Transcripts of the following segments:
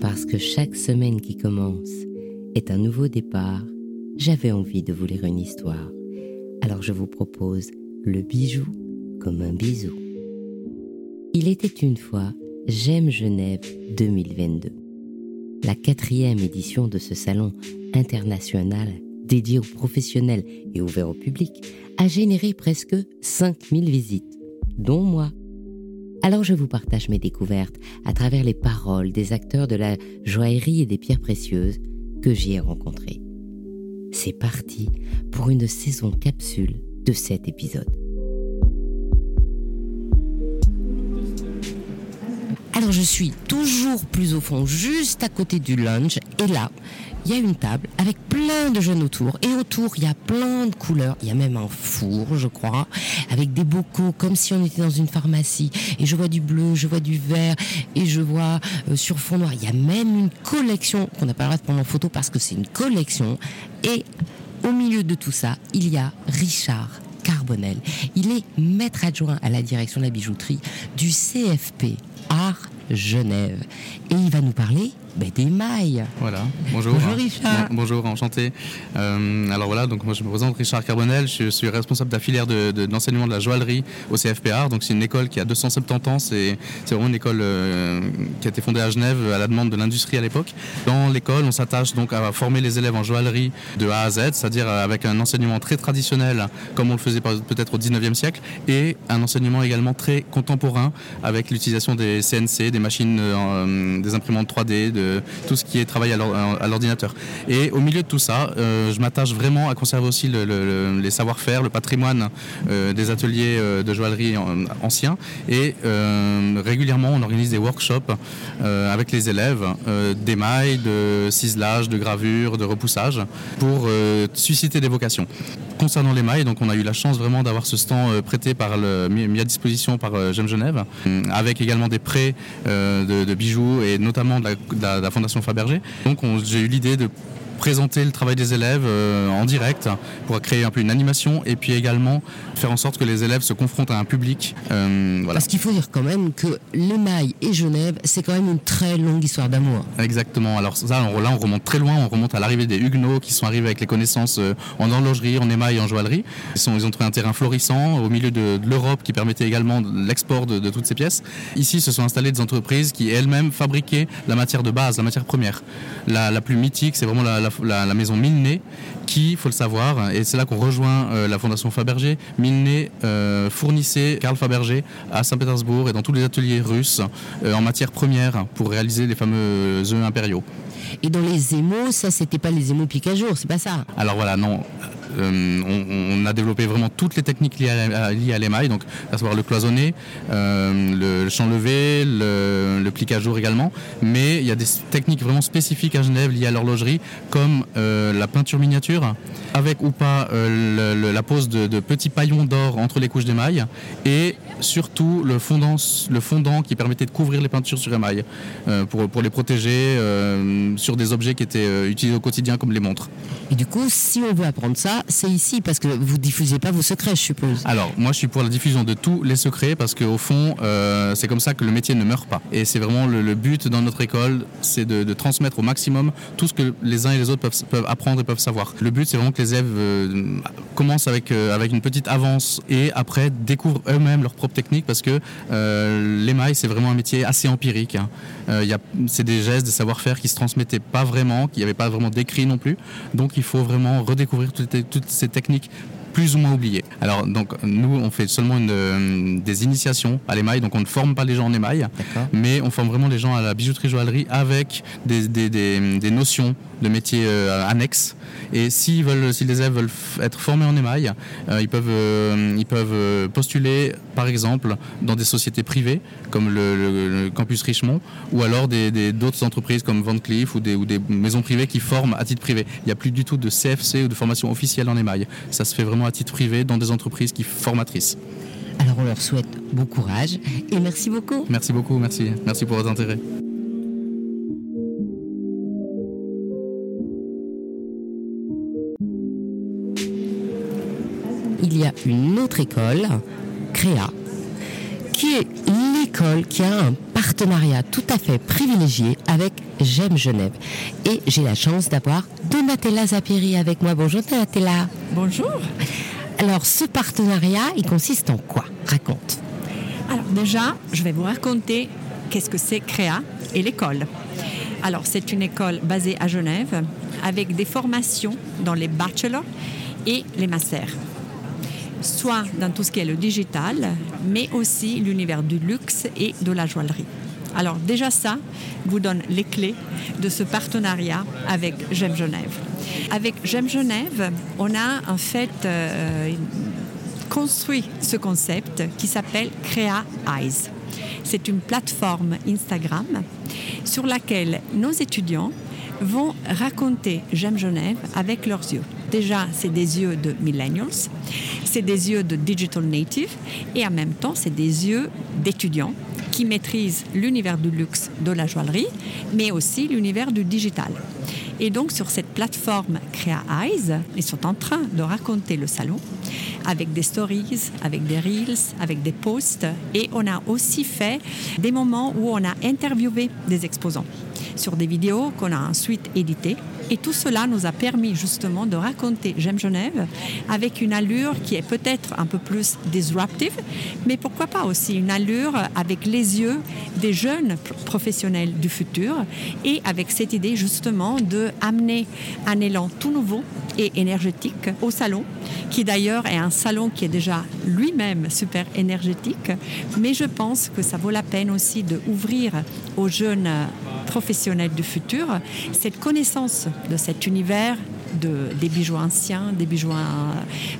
Parce que chaque semaine qui commence est un nouveau départ, j'avais envie de vous lire une histoire. Alors je vous propose le bijou comme un bisou. Il était une fois J'aime Genève 2022. La quatrième édition de ce salon international dédié aux professionnels et ouvert au public a généré presque 5000 visites, dont moi. Alors je vous partage mes découvertes à travers les paroles des acteurs de la joaillerie et des pierres précieuses que j'y ai rencontrés. C'est parti pour une saison capsule de cet épisode. Je suis toujours plus au fond, juste à côté du lunch, et là, il y a une table avec plein de jeunes autour, et autour, il y a plein de couleurs, il y a même un four, je crois, avec des bocaux, comme si on était dans une pharmacie, et je vois du bleu, je vois du vert, et je vois euh, sur fond noir, il y a même une collection, qu'on n'a pas le droit de prendre en photo parce que c'est une collection, et au milieu de tout ça, il y a Richard Carbonel. Il est maître adjoint à la direction de la bijouterie du CFP Genève. Et il va nous parler des mailles. Voilà, bonjour. Bonjour Richard. Bonjour, enchanté. Euh, alors voilà, donc moi je me présente Richard Carbonel, je suis responsable de la filière de, de, l'enseignement de la joaillerie au CFPR. Donc c'est une école qui a 270 ans, c'est vraiment une école euh, qui a été fondée à Genève à la demande de l'industrie à l'époque. Dans l'école, on s'attache donc à former les élèves en joaillerie de A à Z, c'est-à-dire avec un enseignement très traditionnel comme on le faisait peut-être au 19e siècle, et un enseignement également très contemporain avec l'utilisation des CNC, des machines, euh, des imprimantes 3D, de tout ce qui est travail à l'ordinateur. Et au milieu de tout ça, euh, je m'attache vraiment à conserver aussi les savoir-faire, le patrimoine euh, des ateliers euh, de joaillerie anciens. Et régulièrement, on organise des workshops avec les élèves d'émail, de ciselage, de gravure, de repoussage, pour susciter des vocations. Concernant l'émail, donc on a eu la chance vraiment d'avoir ce stand prêté par le, mis à disposition par J'aime Genève, avec également des prêts de, bijoux et notamment de Fondation Fabergé. Donc j'ai eu l'idée de présenter le travail des élèves euh, en direct pour créer un peu une animation et puis également faire en sorte que les élèves se confrontent à un public. Euh, voilà. Parce qu'il faut dire quand même que l'émail et Genève, c'est quand même une très longue histoire d'amour. Exactement. Alors ça, là, on remonte très loin. On remonte à l'arrivée des Huguenots qui sont arrivés avec les connaissances euh, en horlogerie, en émail et en joaillerie. Ils, sont, ils ont trouvé un terrain florissant au milieu de, l'Europe qui permettait également l'export de, toutes ces pièces. Ici, se sont installées des entreprises qui elles-mêmes fabriquaient la matière de base, la matière première. La, la plus mythique, c'est vraiment la, la, maison Milne, qui, il faut le savoir, et c'est là qu'on rejoint euh, la fondation Fabergé, Milne euh, fournissait Karl Fabergé à Saint-Pétersbourg et dans tous les ateliers russes euh, en matière première pour réaliser les fameux œufs impériaux. Et dans les émaux, ça, c'était pas les émaux pique à jour, c'est pas ça Alors voilà, non. Euh, on, a développé vraiment toutes les techniques liées à, l'émail, donc à savoir le cloisonné, euh, le champ levé, le, le à jour également. Mais il y a des techniques vraiment spécifiques à Genève liées à l'horlogerie, comme euh, la peinture miniature, avec ou pas la pose de, petits paillons d'or entre les couches d'émail, et surtout le fondant, le fondant qui permettait de couvrir les peintures sur émail, pour, pour les protéger sur des objets qui étaient utilisés au quotidien comme les montres. Et du coup, si on veut apprendre ça, c'est ici parce que vous diffusez pas vos secrets, je suppose. Alors, moi, je suis pour la diffusion de tous les secrets parce qu'au fond, euh, c'est comme ça que le métier ne meurt pas. Et c'est vraiment le, but dans notre école, c'est de, transmettre au maximum tout ce que les uns et les autres peuvent, apprendre et peuvent savoir. Le but, c'est vraiment que les élèves euh, commencent avec, euh, avec une petite avance et après découvrent eux-mêmes leur propre technique parce que l'émail, c'est vraiment un métier assez empirique. Hein. c'est des gestes, des savoir-faire qui se transmettaient pas vraiment, qui n'y avait pas vraiment d'écrit non plus. Donc, il faut vraiment redécouvrir toutes ces techniques plus ou moins oubliées. Alors donc nous on fait seulement une, euh, des initiations à l'émail, donc on ne forme pas les gens en émail, mais on forme vraiment les gens à la bijouterie joaillerie avec des, des, des, des notions de métiers euh, annexes. Et s'ils veulent, si les élèves veulent être formés en émail, euh, ils peuvent, ils peuvent postuler par exemple dans des sociétés privées comme le, campus Richemont ou alors d'autres entreprises comme Van Cleef ou des, ou des maisons privées qui forment à titre privé. Il n'y a plus du tout de CFC ou de formation officielle en émail. Ça se fait vraiment à titre privé dans des entreprises qui formatrices. Alors on leur souhaite bon courage et merci beaucoup. Merci beaucoup, merci. Merci pour votre intérêt. Une autre école, Créa, qui est l'école qui a un partenariat tout à fait privilégié avec J'aime Genève. Et j'ai la chance d'avoir Donatella Zapiri avec moi. Bonjour Donatella. Bonjour. Alors ce partenariat, il consiste en quoi? Raconte. Alors déjà, je vais vous raconter qu'est-ce que c'est Créa et l'école. Alors c'est une école basée à Genève avec des formations dans les bachelors et les masters soit dans tout ce qui est le digital, mais aussi l'univers du luxe et de la joaillerie. Alors déjà ça vous donne les clés de ce partenariat avec J'aime Genève. Avec J'aime Genève, on a en fait euh, construit ce concept qui s'appelle Crea Eyes. C'est une plateforme Instagram sur laquelle nos étudiants vont raconter J'aime Genève avec leurs yeux. Déjà, c'est des yeux de millennials, c'est des yeux de digital native et en même temps, c'est des yeux d'étudiants qui maîtrisent l'univers du luxe, de la joaillerie, mais aussi l'univers du digital. Et donc sur cette plateforme Crea Eyes, ils sont en train de raconter le salon avec des stories, avec des reels, avec des posts. Et on a aussi fait des moments où on a interviewé des exposants sur des vidéos qu'on a ensuite éditées. Et tout cela nous a permis justement de raconter J'aime Genève avec une allure qui est peut-être un peu plus disruptive, mais pourquoi pas aussi une allure avec les yeux des jeunes professionnels du futur et avec cette idée justement de amener un élan tout nouveau et énergétique au salon, qui d'ailleurs est un salon qui est déjà lui-même super énergétique, mais je pense que ça vaut la peine aussi de ouvrir aux jeunes professionnels du futur cette connaissance de cet univers de, des bijoux anciens, des bijoux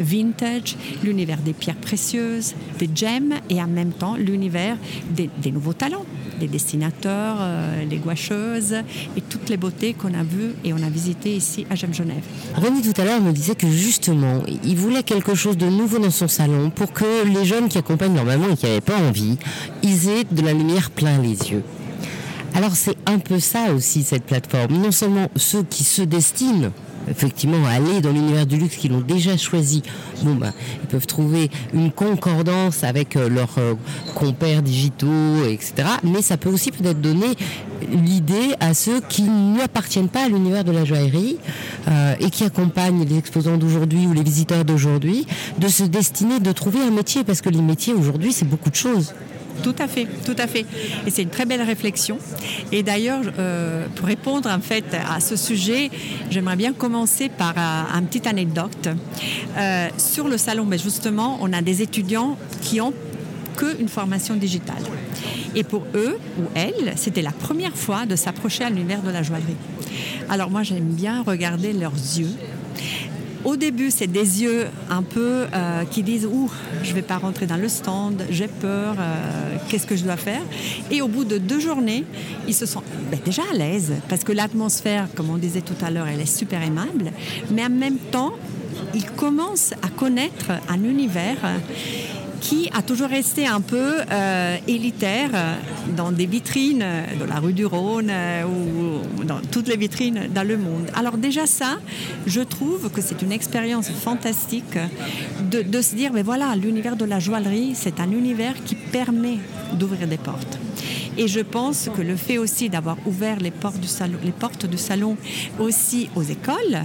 vintage, l'univers des pierres précieuses, des gemmes et en même temps l'univers des, nouveaux talents, les dessinateurs, euh, les gouacheuses et toutes les beautés qu'on a vues et on a visitées ici à Gemme Genève. René tout à l'heure me disait que justement, il voulait quelque chose de nouveau dans son salon pour que les jeunes qui accompagnent leur maman et qui n'avaient pas envie, ils aient de la lumière plein les yeux. Alors c'est un peu ça aussi cette plateforme. Non seulement ceux qui se destinent effectivement à aller dans l'univers du luxe qu'ils ont déjà choisi, ben, ils peuvent trouver une concordance avec euh, leurs euh, compères digitaux, etc. Mais ça peut aussi peut-être donner l'idée à ceux qui n'appartiennent pas à l'univers de la joaillerie euh, et qui accompagnent les exposants d'aujourd'hui ou les visiteurs d'aujourd'hui de se destiner, de trouver un métier parce que les métiers aujourd'hui c'est beaucoup de choses. Tout à fait, tout à fait. Et c'est une très belle réflexion. Et d'ailleurs, euh, pour répondre en fait à ce sujet, j'aimerais bien commencer par euh, une petite anecdote. Euh, sur le salon, mais justement, on a des étudiants qui ont qu'une formation digitale. Et pour eux ou elles, c'était la première fois de s'approcher à l'univers de la joaillerie. Alors moi, j'aime bien regarder leurs yeux au début, c'est des yeux un peu euh, qui disent Ouh, je ne vais pas rentrer dans le stand, j'ai peur, euh, qu'est-ce que je dois faire? Et au bout de deux journées, ils se sont ben, déjà à l'aise parce que l'atmosphère, comme on disait tout à l'heure, elle est super aimable, mais en même temps, ils commencent à connaître un univers qui a toujours resté un peu euh, élitaire dans des vitrines de la rue du Rhône euh, ou dans toutes les vitrines dans le monde. Alors déjà ça, je trouve que c'est une expérience fantastique de, se dire, mais voilà, l'univers de la joaillerie, c'est un univers qui permet d'ouvrir des portes. Et je pense que le fait aussi d'avoir ouvert les portes, du salon, les portes du salon aussi aux écoles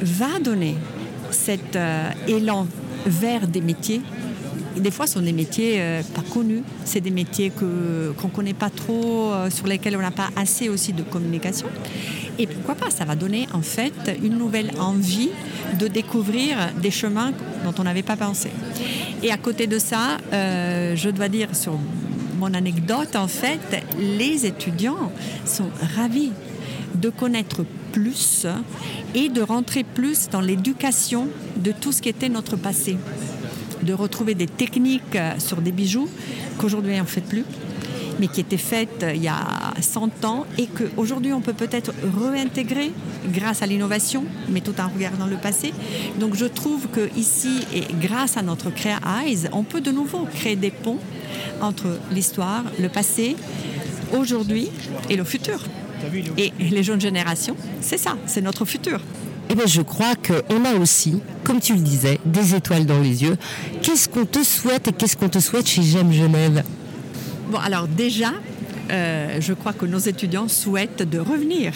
va donner cet euh, élan vers des métiers des fois, ce sont des métiers euh, pas connus. C'est des métiers qu'on ne connaît pas trop, euh, sur lesquels on n'a pas assez aussi de communication. Et pourquoi pas Ça va donner en fait une nouvelle envie de découvrir des chemins dont on n'avait pas pensé. Et à côté de ça, euh, je dois dire sur mon anecdote, en fait, les étudiants sont ravis de connaître plus et de rentrer plus dans l'éducation de tout ce qui était notre passé de retrouver des techniques euh, sur des bijoux qu'aujourd'hui on ne fait plus mais qui étaient faites euh, il y a 100 ans et qu'aujourd'hui on peut peut-être réintégrer grâce à l'innovation, mais tout en regardant le passé. Donc je trouve que ici, et grâce à notre Crea Eyes, on peut de nouveau créer des ponts entre l'histoire, le passé, aujourd'hui et le futur. Et les jeunes générations, c'est ça, c'est notre futur. Eh bien, je crois qu'on a aussi, comme tu le disais, des étoiles dans les yeux. Qu'est-ce qu'on te souhaite et qu'est-ce qu'on te souhaite chez J'aime Genève? Bon, alors déjà, euh, je crois que nos étudiants souhaitent de revenir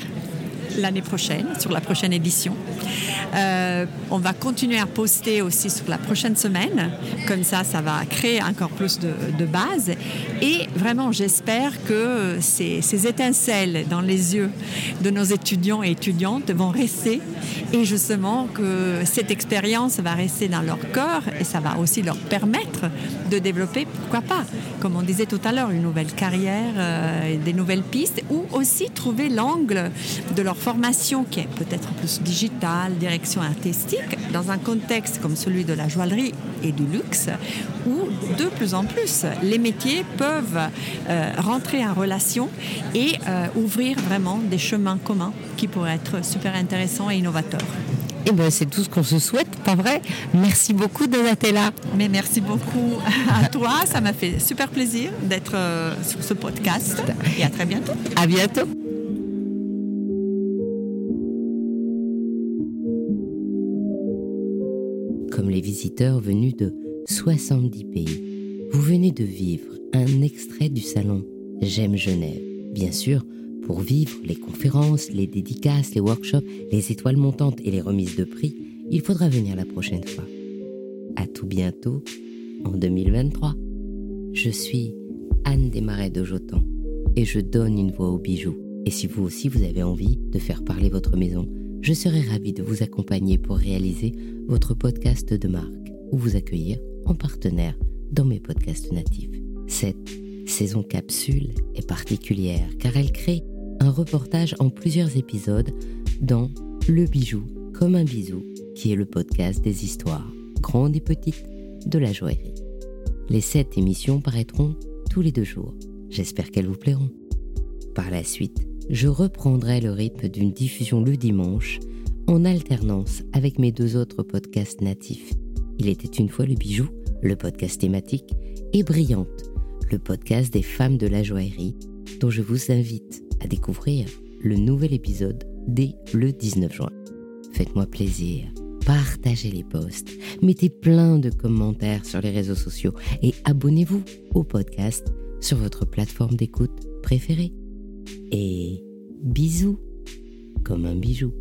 l'année prochaine, sur la prochaine édition. Euh, on va continuer à poster aussi sur la prochaine semaine. Comme ça, ça va créer encore plus de, de bases. Et vraiment, j'espère que ces, ces, étincelles dans les yeux de nos étudiants et étudiantes vont rester. Et justement, que cette expérience va rester dans leur cœur et ça va aussi leur permettre de développer, pourquoi pas, comme on disait tout à l'heure, une nouvelle carrière, euh, des nouvelles pistes ou aussi trouver l'angle de leur formation qui est peut-être plus digitale, direction artistique, dans un contexte comme celui de la joaillerie et du luxe, où de plus en plus les métiers peuvent euh, rentrer en relation et euh, ouvrir vraiment des chemins communs qui pourraient être super intéressants et innovateurs. Eh ben, c'est tout ce qu'on se souhaite, pas vrai? Merci beaucoup, Donatella. Mais merci beaucoup à toi. Ça m'a fait super plaisir d'être euh, sur ce podcast. Et à très bientôt. À bientôt. Visiteurs venus de 70 pays, vous venez de vivre un extrait du salon J'aime Genève. Bien sûr, pour vivre les conférences, les dédicaces, les workshops, les étoiles montantes et les remises de prix, il faudra venir la prochaine fois. À tout bientôt en 2023. Je suis Anne Desmarais de Jotan et je donne une voix aux bijoux. Et si vous aussi vous avez envie de faire parler votre maison, je serai ravie de vous accompagner pour réaliser votre podcast de marque ou vous accueillir en partenaire dans mes podcasts natifs. Cette saison capsule est particulière car elle crée un reportage en plusieurs épisodes dans Le bijou comme un bisou, qui est le podcast des histoires, grandes et petites, de la joaillerie. Les sept émissions paraîtront tous les deux jours. J'espère qu'elles vous plairont. Par la suite, je reprendrai le rythme d'une diffusion le dimanche en alternance avec mes deux autres podcasts natifs. Il était une fois le bijou, le podcast thématique, et Brillante, le podcast des femmes de la joaillerie, dont je vous invite à découvrir le nouvel épisode dès le 19 juin. Faites-moi plaisir, partagez les posts, mettez plein de commentaires sur les réseaux sociaux et abonnez-vous au podcast sur votre plateforme d'écoute préférée. Et bisous comme un bijou.